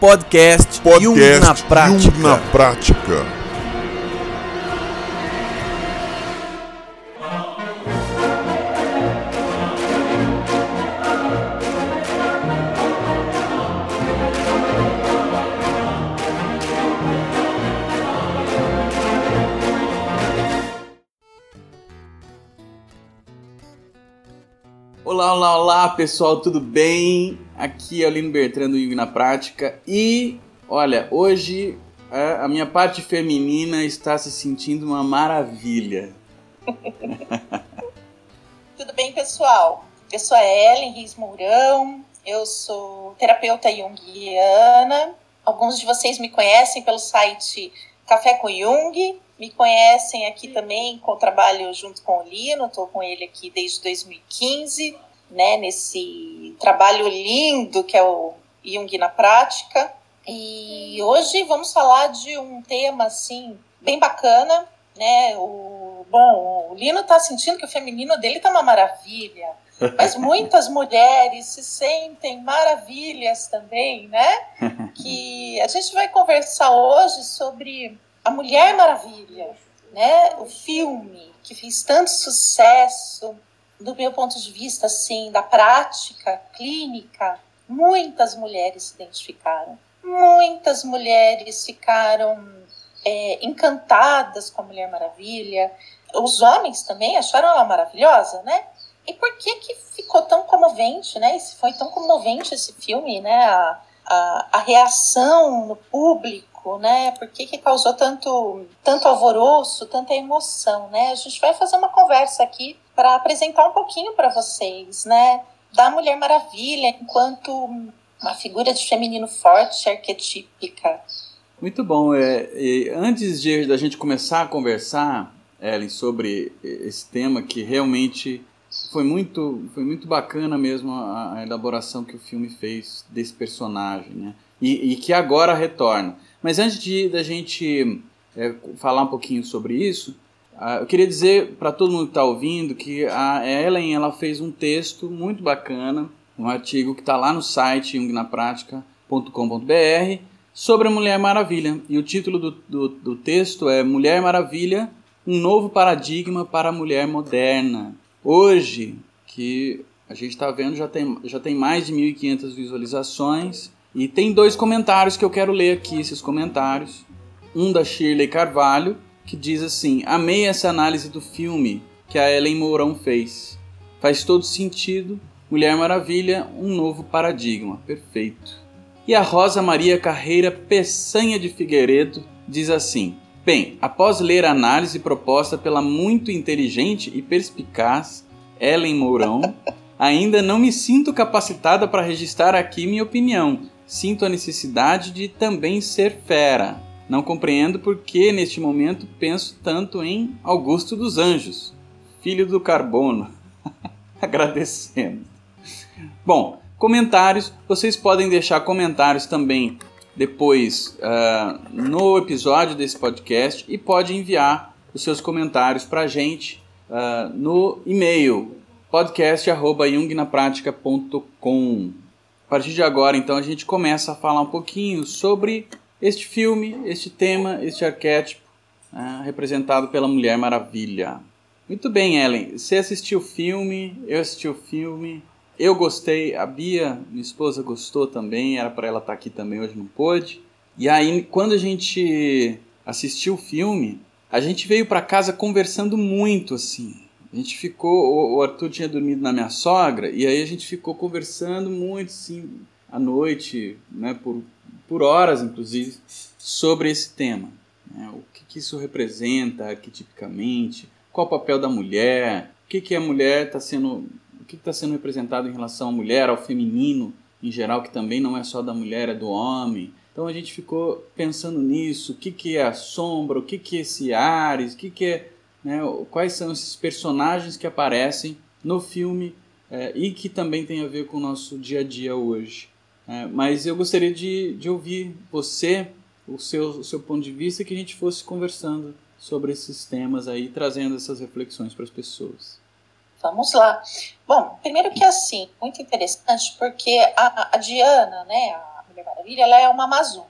Podcast, Podcast Jung na prática. Jung na prática. Olá, olá, olá, pessoal, tudo bem? Aqui é o Lino Bertrand do na Prática e, olha, hoje é, a minha parte feminina está se sentindo uma maravilha. Tudo bem, pessoal? Eu sou a Ellen Riz Mourão, eu sou terapeuta junguiana. Alguns de vocês me conhecem pelo site Café com Jung, me conhecem aqui também com o trabalho junto com o Lino, estou com ele aqui desde 2015, né, nesse trabalho lindo que é o Jung na Prática. E hoje vamos falar de um tema assim bem bacana, né? O bom, o Lino está sentindo que o feminino dele tá uma maravilha, mas muitas mulheres se sentem maravilhas também, né? Que a gente vai conversar hoje sobre a Mulher Maravilha, né? O filme que fez tanto sucesso, do meu ponto de vista, assim, da prática clínica, muitas mulheres se identificaram. Muitas mulheres ficaram é, encantadas com a Mulher Maravilha. Os homens também acharam ela maravilhosa, né? E por que que ficou tão comovente, né? Esse foi tão comovente esse filme, né? A, a, a reação no público, né? Por que, que causou tanto, tanto alvoroço, tanta emoção, né? A gente vai fazer uma conversa aqui para apresentar um pouquinho para vocês, né? Da Mulher Maravilha enquanto uma figura de feminino forte, arquetípica. Muito bom. É, antes de da gente começar a conversar, Ellen, sobre esse tema que realmente foi muito, foi muito bacana mesmo a, a elaboração que o filme fez desse personagem, né? E, e que agora retorna. Mas antes de da gente é, falar um pouquinho sobre isso, uh, eu queria dizer para todo mundo que está ouvindo que a Ellen ela fez um texto muito bacana, um artigo que está lá no site jungnapratica.com.br sobre a Mulher Maravilha. E o título do, do, do texto é Mulher Maravilha, um novo paradigma para a mulher moderna. Hoje, que a gente está vendo, já tem, já tem mais de 1.500 visualizações. E tem dois comentários que eu quero ler aqui, esses comentários. Um da Shirley Carvalho, que diz assim: Amei essa análise do filme que a Ellen Mourão fez. Faz todo sentido. Mulher Maravilha, um novo paradigma. Perfeito. E a Rosa Maria Carreira Peçanha de Figueiredo diz assim: Bem, após ler a análise proposta pela muito inteligente e perspicaz Ellen Mourão, ainda não me sinto capacitada para registrar aqui minha opinião. Sinto a necessidade de também ser fera. Não compreendo por que neste momento penso tanto em Augusto dos Anjos, filho do carbono. Agradecendo. Bom, comentários. Vocês podem deixar comentários também depois uh, no episódio desse podcast e pode enviar os seus comentários para a gente uh, no e-mail podcast@jungnapratica.com. A partir de agora, então, a gente começa a falar um pouquinho sobre este filme, este tema, este arquétipo uh, representado pela Mulher Maravilha. Muito bem, Ellen. Você assistiu o filme, eu assisti o filme. Eu gostei, a Bia, minha esposa, gostou também, era para ela estar aqui também, hoje não pôde. E aí, quando a gente assistiu o filme, a gente veio para casa conversando muito, assim. A gente ficou, o Arthur tinha dormido na minha sogra, e aí a gente ficou conversando muito, assim, à noite, né, por, por horas, inclusive, sobre esse tema. Né, o que, que isso representa arquetipicamente, qual o papel da mulher, o que, que a mulher está sendo o que está sendo representado em relação à mulher, ao feminino em geral, que também não é só da mulher, é do homem. Então a gente ficou pensando nisso, o que, que é a sombra, o que, que é esse Ares, o que, que é, né, quais são esses personagens que aparecem no filme é, e que também tem a ver com o nosso dia a dia hoje. É, mas eu gostaria de, de ouvir você, o seu, o seu ponto de vista, que a gente fosse conversando sobre esses temas aí, trazendo essas reflexões para as pessoas. Vamos lá. Bom, primeiro que assim, muito interessante, porque a, a Diana, né, a Mulher Maravilha, ela é uma amazona.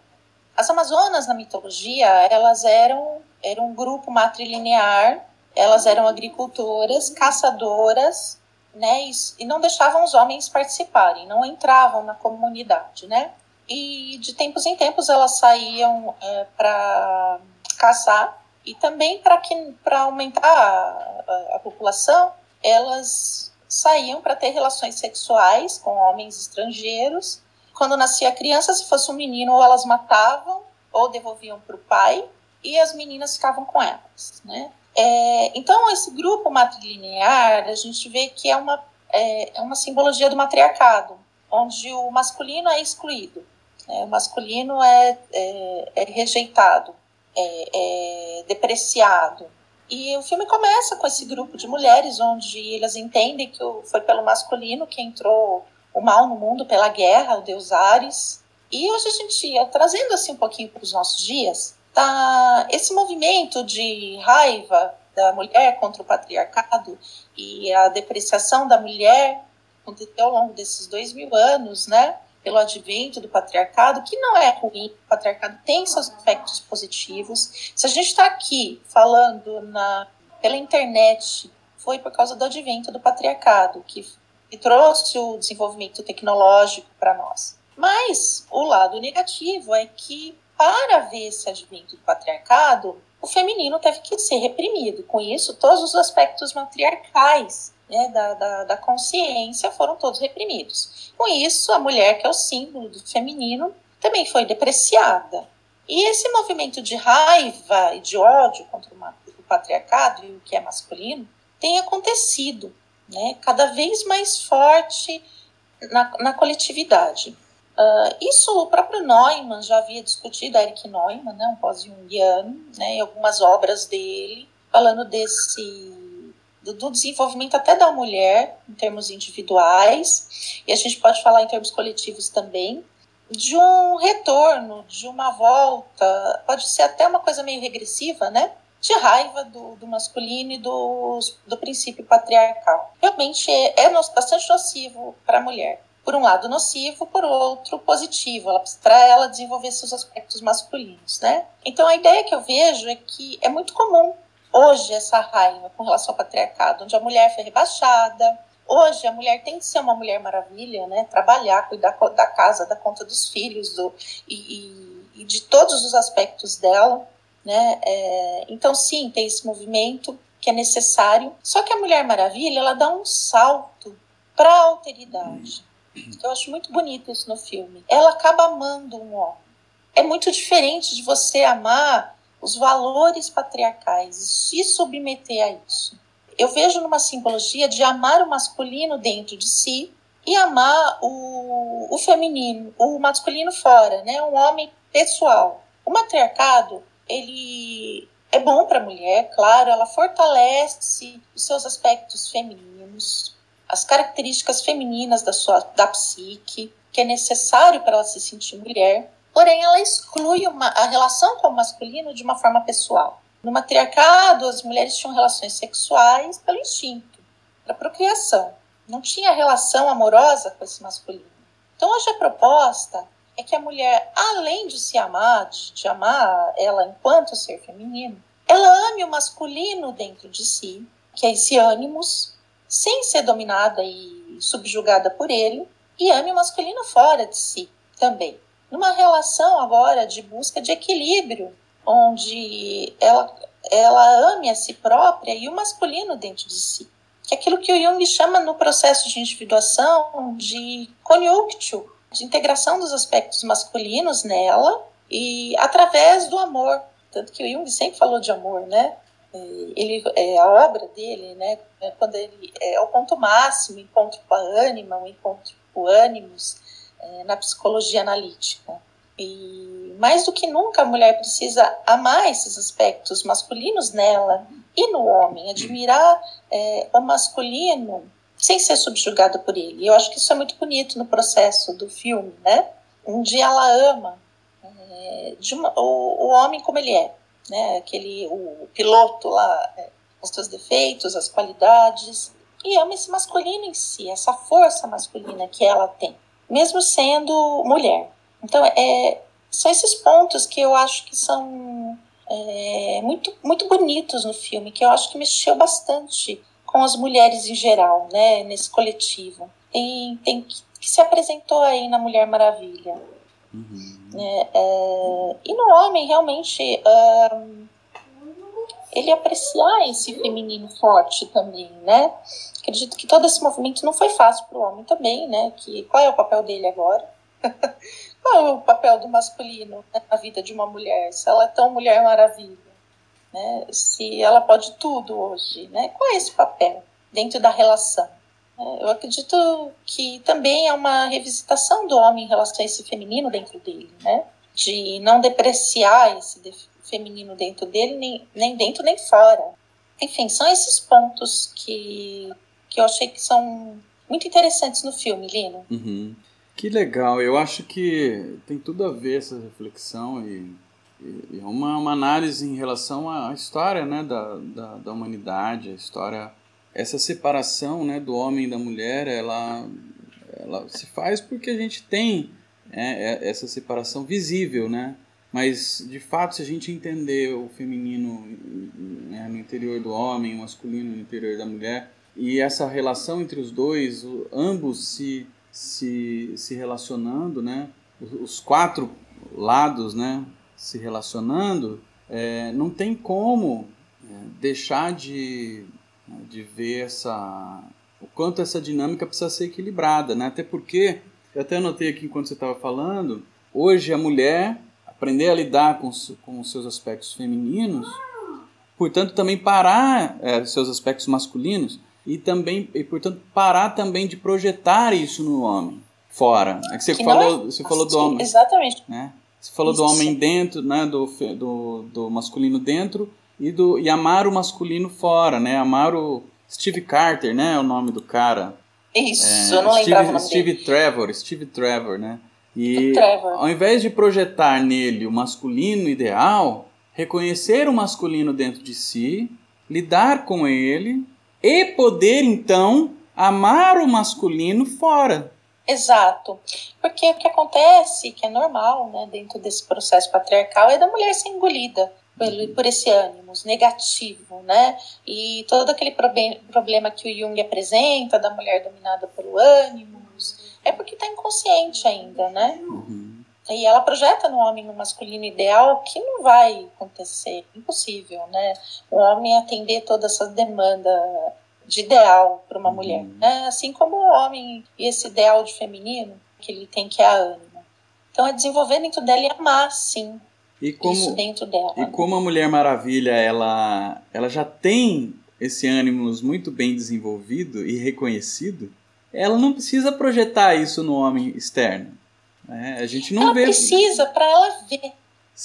As Amazonas, na mitologia, elas eram, eram um grupo matrilinear, elas eram agricultoras, caçadoras, né, e, não deixavam os homens participarem, não entravam na comunidade, né? E de tempos em tempos elas saíam é, para caçar e também para que para aumentar a, a, a, população, elas saíam para ter relações sexuais com homens estrangeiros. Quando nascia a criança, se fosse um menino, ou elas matavam ou devolviam para o pai e as meninas ficavam com elas, né? É, então, esse grupo matrilinear, a gente vê que é uma, é, é uma simbologia do matriarcado, onde o masculino é excluído, né? o masculino é, é, é rejeitado, é, é, depreciado. E o filme começa com esse grupo de mulheres, onde elas entendem que foi pelo masculino que entrou o mal no mundo, pela guerra, o deus Ares. E hoje a gente ia trazendo assim um pouquinho para os nossos dias, tá, esse movimento de raiva da mulher contra o patriarcado e a depreciação da mulher aconteceu ao longo desses dois mil anos, né? Pelo advento do patriarcado, que não é ruim, o patriarcado tem seus aspectos positivos. Se a gente está aqui falando na, pela internet, foi por causa do advento do patriarcado, que, que trouxe o desenvolvimento tecnológico para nós. Mas o lado negativo é que para ver esse advento do patriarcado, o feminino teve que ser reprimido. Com isso, todos os aspectos matriarcais né, da, da, da, consciência foram todos reprimidos. Com isso, a mulher, que é o símbolo do feminino, também foi depreciada. E esse movimento de raiva e de ódio contra o patriarcado e o que é masculino tem acontecido né, cada vez mais forte na, na coletividade. Uh, isso o próprio Neumann já havia discutido, Eric Neumann, né, um pós-jungiano, né, em algumas obras dele, falando desse do, do, desenvolvimento até da mulher em termos individuais e a gente pode falar em termos coletivos também de um retorno, de uma volta, pode ser até uma coisa meio regressiva, né? De raiva do, do masculino e do, do princípio patriarcal. Realmente é, é bastante nocivo para a mulher por um lado nocivo, por outro positivo, para ela desenvolver seus aspectos masculinos, né? Então a ideia que eu vejo é que é muito comum hoje essa raiva com relação ao patriarcado, onde a mulher foi rebaixada. Hoje a mulher tem que ser uma mulher maravilha, né? Trabalhar, cuidar da casa, dar conta dos filhos, do, e, e, e de todos os aspectos dela, né? É, então sim, tem esse movimento que é necessário. Só que a Mulher Maravilha ela dá um salto para a alteridade eu acho muito bonito isso no filme. Ela acaba amando um homem. É muito diferente de você amar os valores patriarcais e se submeter a isso. Eu vejo numa simbologia de amar o masculino dentro de si e amar o, o feminino, o masculino fora, né? Um homem pessoal. O matriarcado, ele é bom para a mulher, claro, ela fortalece os seus aspectos femininos, as características femininas da sua da psique, que é necessário para ela se sentir mulher, porém ela exclui uma, a relação com o masculino de uma forma pessoal. No matriarcado, as mulheres tinham relações sexuais pelo instinto, para procriação. Não tinha relação amorosa com esse masculino. Então, hoje a proposta é que a mulher, além de se amar, de, de amar ela enquanto ser feminino, ela ame o masculino dentro de si, que é esse ânimos, sem ser dominada e subjugada por ele, e ame o masculino fora de si também. Numa relação agora de busca de equilíbrio, onde ela, ela ame a si própria e o masculino dentro de si. Que é aquilo que o Jung chama no processo de individuação de conjunctio, de integração dos aspectos masculinos nela e através do amor. Tanto que o Jung sempre falou de amor, né? Ele é, a obra dele, né, é quando ele é o ponto máximo, encontro com a ânima, o encontro com o ânimos é, na psicologia analítica. E mais do que nunca a mulher precisa amar esses aspectos masculinos nela e no homem, admirar é, o masculino sem ser subjugada por ele. Eu acho que isso é muito bonito no processo do filme, né? Onde ela ama é, uma, o, o homem como ele é, né? Aquele o piloto lá, é, os seus defeitos, as qualidades e ama esse masculino em si, essa força masculina que ela tem, mesmo sendo mulher. Então, é, são esses pontos que eu acho que são é, muito, muito bonitos no filme, que eu acho que mexeu bastante com as mulheres em geral, né, nesse coletivo. Tem que, que se apresentou aí na Mulher Maravilha. Uhum. É, é, e no homem, realmente, ele apreciar esse feminino forte também, né? Acredito que todo esse movimento não foi fácil para o homem também, né? Que, qual é o papel dele agora? qual é o papel do masculino né, na vida de uma mulher? Se ela é tão mulher maravilha, né? Se ela pode tudo hoje, né? Qual é esse papel dentro da relação? É, eu acredito que também é uma revisitação do homem em relação a esse feminino dentro dele, né? De não depreciar esse feminino dentro dele, nem, nem dentro nem fora. Enfim, são esses pontos que, que eu achei que são muito interessantes no filme, Lino. Uhum. Que legal, eu acho que tem tudo a ver essa reflexão e, e uma, uma análise em relação à história né, da, da, da humanidade, a história essa separação né, do homem e da mulher, ela, ela se faz porque a gente tem é, é, essa separação visível, né? Mas, de fato, se a gente entender o feminino né, no interior do homem, o masculino no interior da mulher, e essa relação entre os dois, ambos se, se, se relacionando, né? Os quatro lados, né? Se relacionando, é, não tem como é, deixar de né, de ver essa o quanto essa dinâmica precisa ser equilibrada, né? Até porque eu até anotei aqui enquanto você estava falando, hoje a mulher aprender a lidar com, com os seus aspectos femininos, portanto também parar é, seus aspectos masculinos e também e portanto parar também de projetar isso no homem fora. É que você que falou, é? você falou do homem, exatamente, né? Você falou isso. do homem dentro, né? Do, do, do masculino dentro e, do, e amar o masculino fora, né? Amar o Steve Carter, né? É o nome do cara. Isso, é, eu não Steve, lembrava o nome Steve dele. Trevor, Steve Trevor, né? E Trevor. ao invés de projetar nele o masculino ideal, reconhecer o masculino dentro de si, lidar com ele e poder então amar o masculino fora. Exato. Porque o que acontece, que é normal, né, dentro desse processo patriarcal, é da mulher ser engolida por, esse ânimo negativo, né? E todo aquele problema que o Jung apresenta da mulher dominada pelo ânimos é porque está inconsciente ainda, né? Uhum. E ela projeta no homem um masculino ideal que não vai acontecer, impossível, né? O homem atender toda essa demanda de ideal para uma uhum. mulher, né? Assim como o homem e esse ideal de feminino que ele tem que é a ânima. Então é desenvolver dentro dela e amar, sim, e como, isso dentro dela. E como a Mulher Maravilha ela, ela já tem esse ânimo muito bem desenvolvido e reconhecido, ela não precisa projetar isso no homem externo. Né? A gente não ela vê. precisa para ela ver.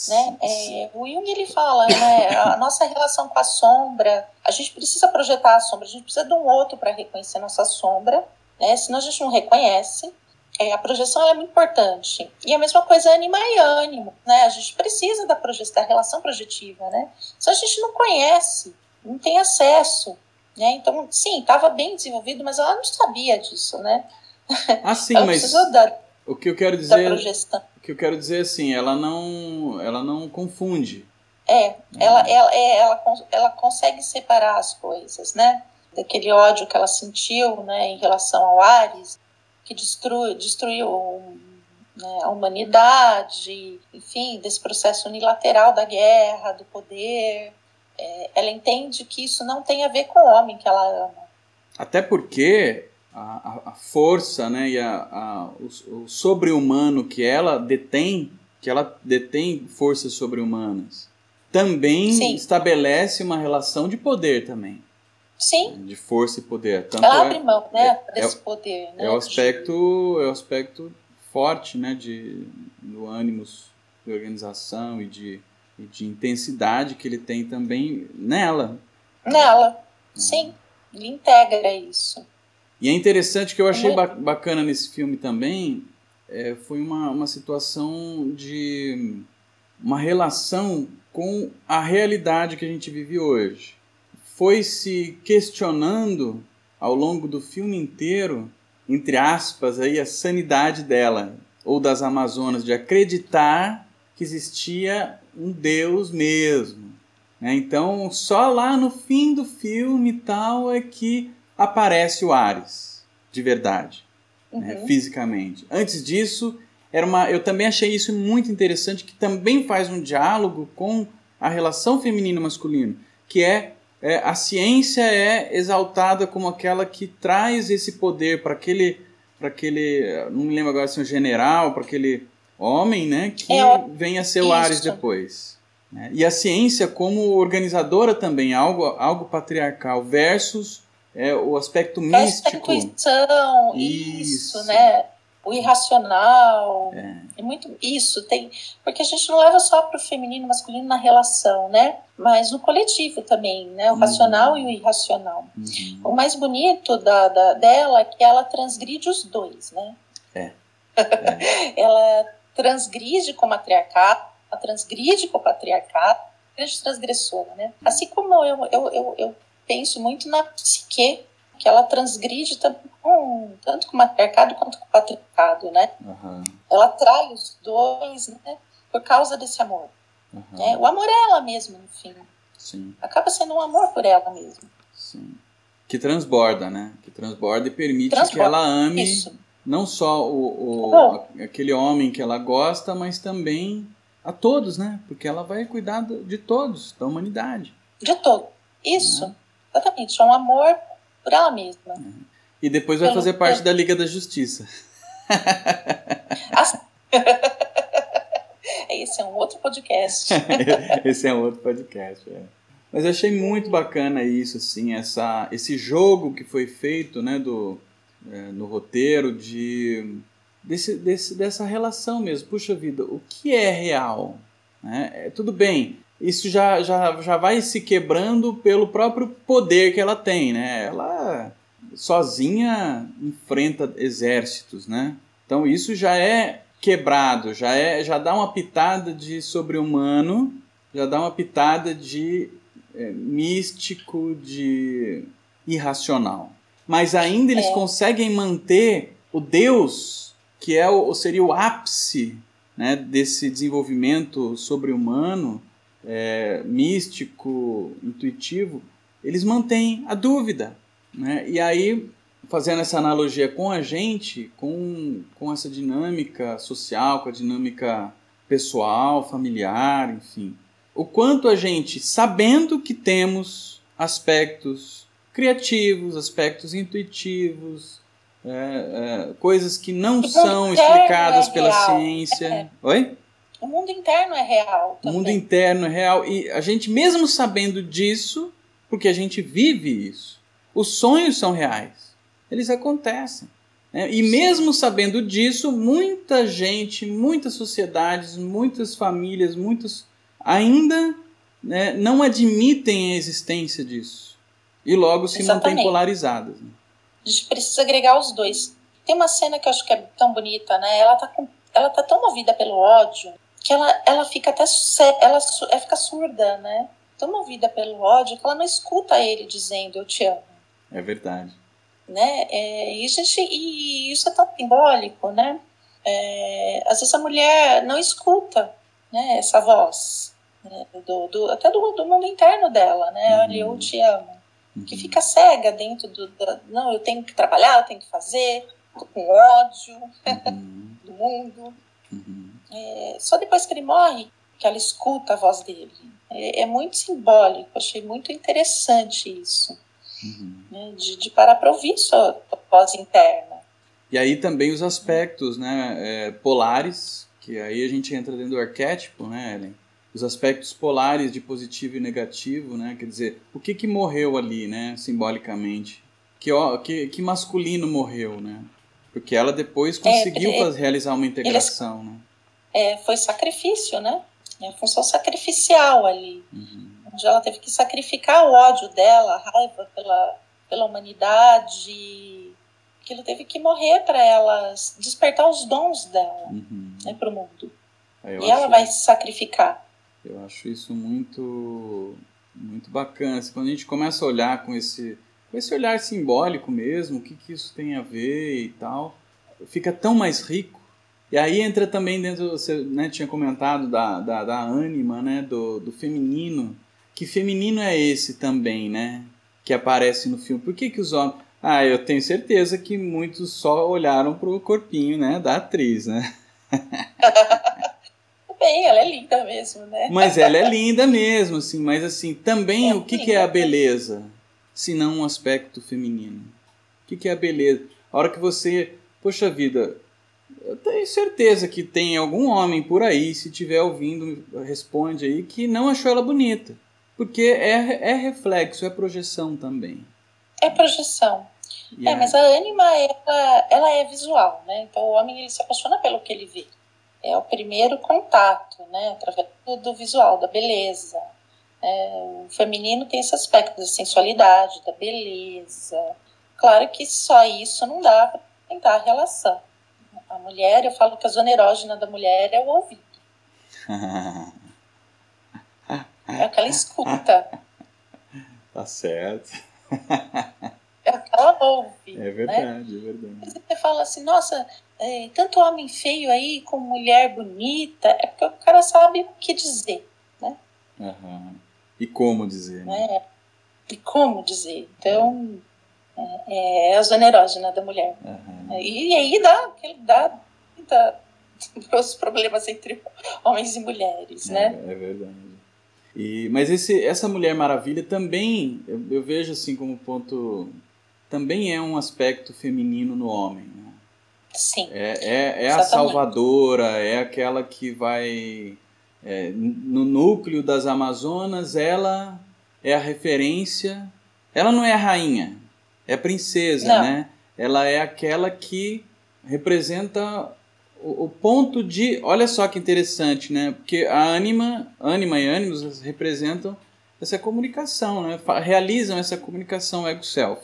Né? É, o Jung ele fala, né, a nossa relação com a sombra, a gente precisa projetar a sombra, a gente precisa de um outro para reconhecer a nossa sombra, né? senão a gente não reconhece. É, a projeção é muito importante. E a mesma coisa é animar e ânimo, né? A gente precisa da projeção, da relação projetiva, né? Se a gente não conhece, não tem acesso, né? Então, sim, estava bem desenvolvido, mas ela não sabia disso, né? Ah, sim, mas da, o que eu quero dizer, o que eu quero dizer assim, ela não, ela não confunde. É, ela, ela, é, ela, ela consegue separar as coisas, né? Daquele ódio que ela sentiu, né, em relação ao Ares, que destrui, destruiu né, a humanidade, enfim, desse processo unilateral da guerra, do poder. É, ela entende que isso não tem a ver com o homem que ela ama. Até porque a, a força né, e a, a, o, o sobre-humano que ela detém, que ela detém forças sobre-humanas, também Sim. estabelece uma relação de poder também. Sim. De força e poder. Tanto Ela abre é, mão, né, é, desse é, poder. Né, é o aspecto, é o aspecto forte, né, de, do ânimo de organização e de, e de intensidade que ele tem também nela. Nela, é. sim. Ele integra isso. E é interessante que eu achei bacana nesse filme também, é, foi uma, uma situação de uma relação com a realidade que a gente vive hoje foi se questionando ao longo do filme inteiro, entre aspas, aí, a sanidade dela. ou das Amazonas de acreditar que existia um Deus mesmo. Né? Então, só lá no fim do filme tal é que aparece o Ares, de verdade, né? uhum. né? fisicamente. Antes disso, era uma, eu também achei isso muito interessante, que também faz um diálogo com a relação feminino-masculino, que é, é, a ciência é exaltada como aquela que traz esse poder para aquele, para aquele, não me lembro agora se é um general, para aquele homem, né, que é, vem a ser o Ares depois. Né? E a ciência como organizadora também, algo, algo patriarcal, versus é, o aspecto místico. Intuição, isso, isso né? O irracional. É. é. muito isso, tem. Porque a gente não leva só para o feminino e masculino na relação, né? Mas no coletivo também, né? O uhum. racional e o irracional. Uhum. O mais bonito da, da, dela é que ela transgride os dois, né? É. é. ela transgride com o matriarcado, ela transgride com o patriarcado, grande transgressora, né? Assim como eu, eu, eu, eu penso muito na psique que ela transgride tanto com, tanto com o matriarcado quanto com o patriarcado, né? Uhum. Ela trai os dois, né? Por causa desse amor. Uhum. Né? O amor é ela mesma, no fim. Sim. Acaba sendo um amor por ela mesma. Sim. Que transborda, né? Que transborda e permite transborda. que ela ame Isso. não só o, o aquele homem que ela gosta, mas também a todos, né? Porque ela vai cuidar de todos, da humanidade. De todo. Isso. Né? Exatamente. É um amor por ela mesma. Uhum. E depois vai fazer parte da Liga da Justiça. Esse é um outro podcast. Esse é um outro podcast, é. Mas eu achei muito bacana isso, assim, essa, esse jogo que foi feito, né, do, é, no roteiro de desse, desse, dessa relação mesmo. Puxa vida, o que é real? Né? É, tudo bem, isso já, já, já vai se quebrando pelo próprio poder que ela tem, né? Ela sozinha enfrenta exércitos, né? Então isso já é quebrado, já é já dá uma pitada de sobre-humano, já dá uma pitada de é, místico, de irracional. Mas ainda eles é. conseguem manter o Deus, que é o, seria o ápice né, desse desenvolvimento sobre-humano, é, místico, intuitivo, eles mantêm a dúvida. Né? E aí, fazendo essa analogia com a gente, com, com essa dinâmica social, com a dinâmica pessoal, familiar, enfim, o quanto a gente, sabendo que temos aspectos criativos, aspectos intuitivos, é, é, coisas que não são explicadas é pela ciência. É. Oi? O mundo interno é real. Também. O mundo interno é real. E a gente, mesmo sabendo disso, porque a gente vive isso, os sonhos são reais. Eles acontecem. Né? E Sim. mesmo sabendo disso, muita gente, muitas sociedades, muitas famílias, muitos ainda né, não admitem a existência disso. E logo se Exatamente. mantêm polarizadas. Né? A gente precisa agregar os dois. Tem uma cena que eu acho que é tão bonita, né? Ela tá, com, ela tá tão movida pelo ódio que ela, ela fica até ela, ela fica surda, né? Tão movida pelo ódio que ela não escuta ele dizendo eu te amo. É verdade. Né? É, e, gente, e isso é tão simbólico, né? É, às vezes a mulher não escuta né, essa voz, né, do, do, até do, do mundo interno dela, né? Uhum. Olha, eu te amo. Uhum. Que fica cega dentro do. Da, não, eu tenho que trabalhar, eu tenho que fazer, tô com ódio uhum. do mundo. Uhum. É, só depois que ele morre que ela escuta a voz dele. É, é muito simbólico, achei muito interessante isso. Uhum. Né, de, de, parar para ouvir sua voz interna. E aí também os aspectos né, é, polares, que aí a gente entra dentro do arquétipo, né, Ellen? Os aspectos polares de positivo e negativo, né? Quer dizer, o que que morreu ali, né, simbolicamente? Que, que, que masculino morreu, né? Porque ela depois é, conseguiu é, fazer, realizar uma integração, né? É, foi sacrifício, né? É a função sacrificial ali. Uhum. Onde ela teve que sacrificar o ódio dela, a raiva pela, pela humanidade. Aquilo teve que morrer para ela despertar os dons dela uhum. né, para o mundo. É, e ela vai se sacrificar. Eu acho isso muito, muito bacana. Quando a gente começa a olhar com esse com esse olhar simbólico mesmo, o que, que isso tem a ver e tal, fica tão mais rico, E aí entra também dentro, você né, tinha comentado da, da, da ânima, né, do, do feminino. Que feminino é esse também, né? Que aparece no filme. Por que, que os homens. Ah, eu tenho certeza que muitos só olharam pro corpinho, né, da atriz, né? Bem, ela é linda mesmo, né? Mas ela é linda mesmo, assim. Mas assim, também é o que, que é a beleza? Se não um aspecto feminino. O que, que é a beleza? A hora que você. Poxa vida, eu tenho certeza que tem algum homem por aí, se estiver ouvindo, responde aí, que não achou ela bonita. Porque é, é reflexo, é projeção também. É projeção. Yeah. É, mas a ânima, ela, ela é visual, né? Então o homem ele se apaixona pelo que ele vê. É o primeiro contato, né? Através do, do visual, da beleza. É, o feminino tem esse aspecto da sensualidade, da beleza. Claro que só isso não dá para tentar a relação. A mulher, eu falo que a zona erógena da mulher é o ouvido. é o que ela escuta. Tá certo. É o que ela ouve. É verdade, né? é verdade. Você fala assim, nossa, é, tanto homem feio aí com mulher bonita, é porque o cara sabe o que dizer, né? Uhum. E como dizer. Né? É. E como dizer. Então, é, é a zona erógena da mulher. Uhum. E, e, aí dá, dá, dá os problemas entre homens e mulheres, é, né? É verdade. E, mas esse, essa Mulher Maravilha também, eu, eu, vejo assim como ponto, também é um aspecto feminino no homem. Né? Sim. É, é, é a salvadora, é aquela que vai. É, no núcleo das Amazonas, ela é a referência. Ela não é a rainha, é princesa, não. né? Ela é aquela que representa o, o, ponto de. Olha só que interessante, né? Porque a ânima, ânima e ânimos representam essa comunicação, né? Realizam essa comunicação ego-self.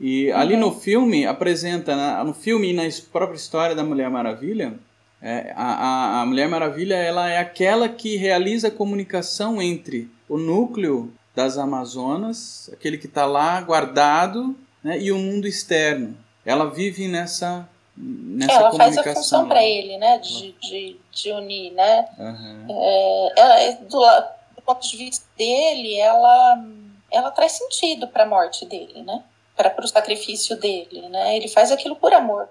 E ali uhum. no filme apresenta, no filme e na própria história da Mulher Maravilha, é, a, a, a Mulher Maravilha ela é aquela que realiza a comunicação entre o núcleo das Amazonas, aquele que está lá guardado, né, e o mundo externo. Ela vive nessa nessa ela faz a função para ele, né, de, de, de, unir, né. Uhum. É, ela, do, do, ponto de vista dele, ela ela traz sentido para a morte dele, né, para o sacrifício dele, né. Ele faz aquilo por amor.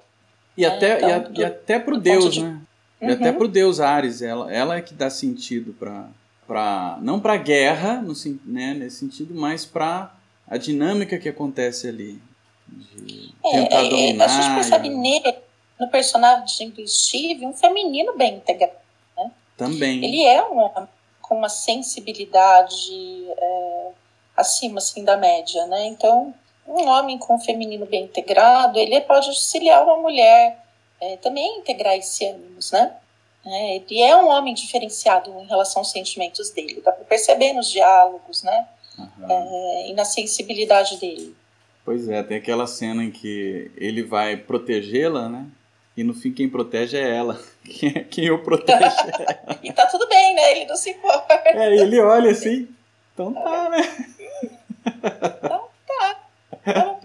E né? até então, e, a, do, e até pro Deus, de... né. Uhum. E até pro Deus Ares, ela, ela é que dá sentido para para não para guerra no, né, nesse sentido, mas para a dinâmica que acontece ali. De é, tentar é, dominar. A gente percebe nele, no personagem do Steve, um feminino bem integrado. Né? Também. Ele é um homem com uma sensibilidade é, acima assim, da média. Né? Então, um homem com um feminino bem integrado, ele pode auxiliar uma mulher é, também a integrar esse ânimos, né? É, ele é um homem diferenciado em relação aos sentimentos dele, dá para perceber nos diálogos, né? Uhum. É, e na sensibilidade dele. Pois é, tem aquela cena em que ele vai protegê-la, né? E no fim quem protege é ela. Quem, é, quem o protege é ela. e tá tudo bem, né? Ele não se importa. É, ele olha assim, então tá, né? Então tá. Então...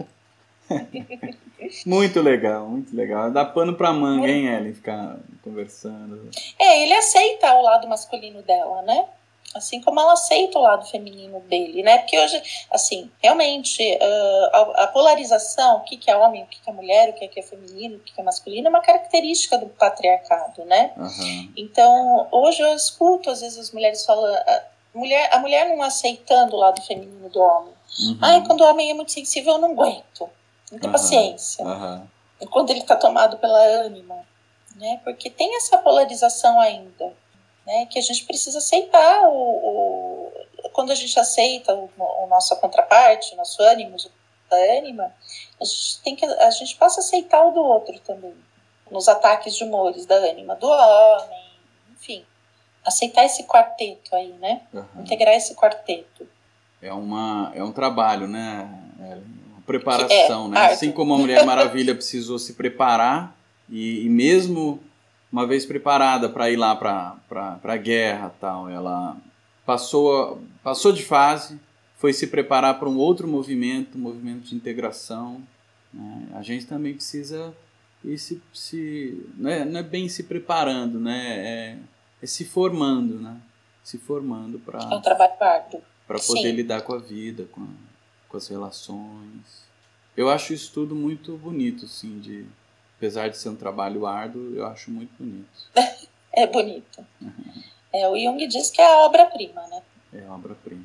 muito legal, muito legal. Dá pano pra manga, hein, Ellen, ficar conversando. É, ele aceita o lado masculino dela, né? Assim como ela aceita o lado feminino dele, né? Porque hoje, assim, realmente, uh, a, a, polarização, o que, que é homem, o que, que é mulher, o que, que é feminino, o que, que é masculino, é uma característica do patriarcado, né? Uhum. Então, hoje eu escuto, às vezes, as mulheres falando, a mulher, a mulher não aceitando o lado feminino do homem. Uhum. Ai, quando o homem é muito sensível, eu não aguento. Não tem uhum. paciência. E quando ele está tomado pela ânima, né? Porque tem essa polarização ainda né, que a gente precisa aceitar o, o quando a gente aceita o, o nosso contraparte, o nosso ânimo, a ânima, a gente tem que a gente passa a aceitar o do outro também, nos ataques de humores da ânima do homem, enfim, aceitar esse quarteto aí, né? Uhum. Integrar esse quarteto. É uma é um trabalho, né? É uma preparação, é, né? Assim como a Mulher Maravilha precisou se preparar e, e mesmo uma vez preparada para ir lá para a guerra tal, ela passou, passou de fase, foi se preparar para um outro movimento, um movimento de integração. Né? A gente também precisa e se, se não, é, não é bem se preparando, né? É, é se formando, né? Se formando para é um trabalho árduo. Para poder Sim. lidar com a vida, com, com as relações. Eu acho isso tudo muito bonito, assim, de apesar de ser um trabalho árduo, eu acho muito bonito. é bonito. É, o Jung diz que é a obra-prima, né? É a obra-prima.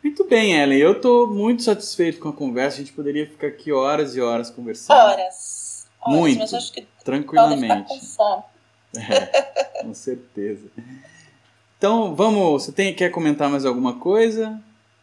Muito bem, Ellen. Eu estou muito satisfeito com a conversa. A gente poderia ficar aqui horas e horas conversando. Horas. horas muito. Mas acho que tranquilamente. Com, fome. É, com certeza. Então, vamos. Você tem, quer comentar mais alguma coisa?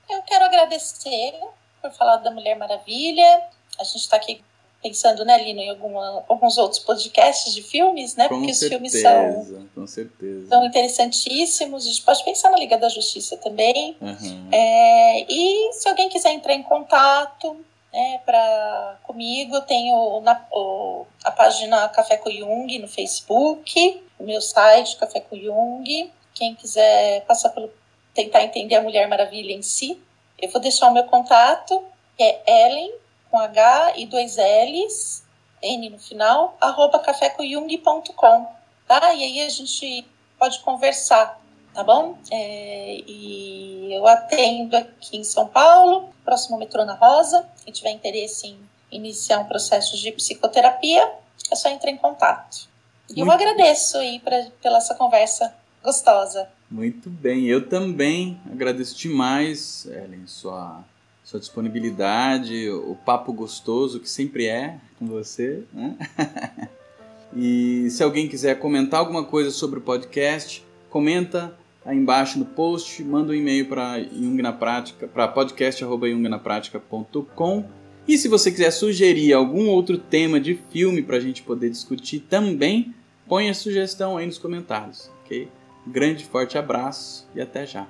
Eu quero agradecer por falar da Mulher Maravilha. A gente está aqui pensando, né, Lino, em alguma, alguns outros podcasts de filmes, né? Com porque certeza, os filmes são, com certeza. são interessantíssimos. A gente pode pensar na Liga da Justiça também. Uhum. É, e se alguém quiser entrar em contato né, pra, comigo, eu tenho na, o, a página Café com Jung no Facebook, o meu site Café com Jung. Quem quiser passar pelo tentar entender a Mulher Maravilha em si, eu vou deixar o meu contato, que é Ellen com H e dois L's, N no final, arroba cafécojung.com, tá? E aí a gente pode conversar, tá bom? É, e eu atendo aqui em São Paulo, próximo metrô na Rosa. Quem tiver interesse em iniciar um processo de psicoterapia, é só entrar em contato. E eu agradeço aí pra, pela essa conversa gostosa. Muito bem, eu também agradeço demais, Ellen, sua sua disponibilidade, o papo gostoso que sempre é com você. Né? e se alguém quiser comentar alguma coisa sobre o podcast, comenta aí embaixo no post, manda um e-mail para Jung na Prática, para podcast@jungnapratica.com. E se você quiser sugerir algum outro tema de filme para a gente poder discutir também, põe a sugestão aí nos comentários, ok? grande forte abraço e até já.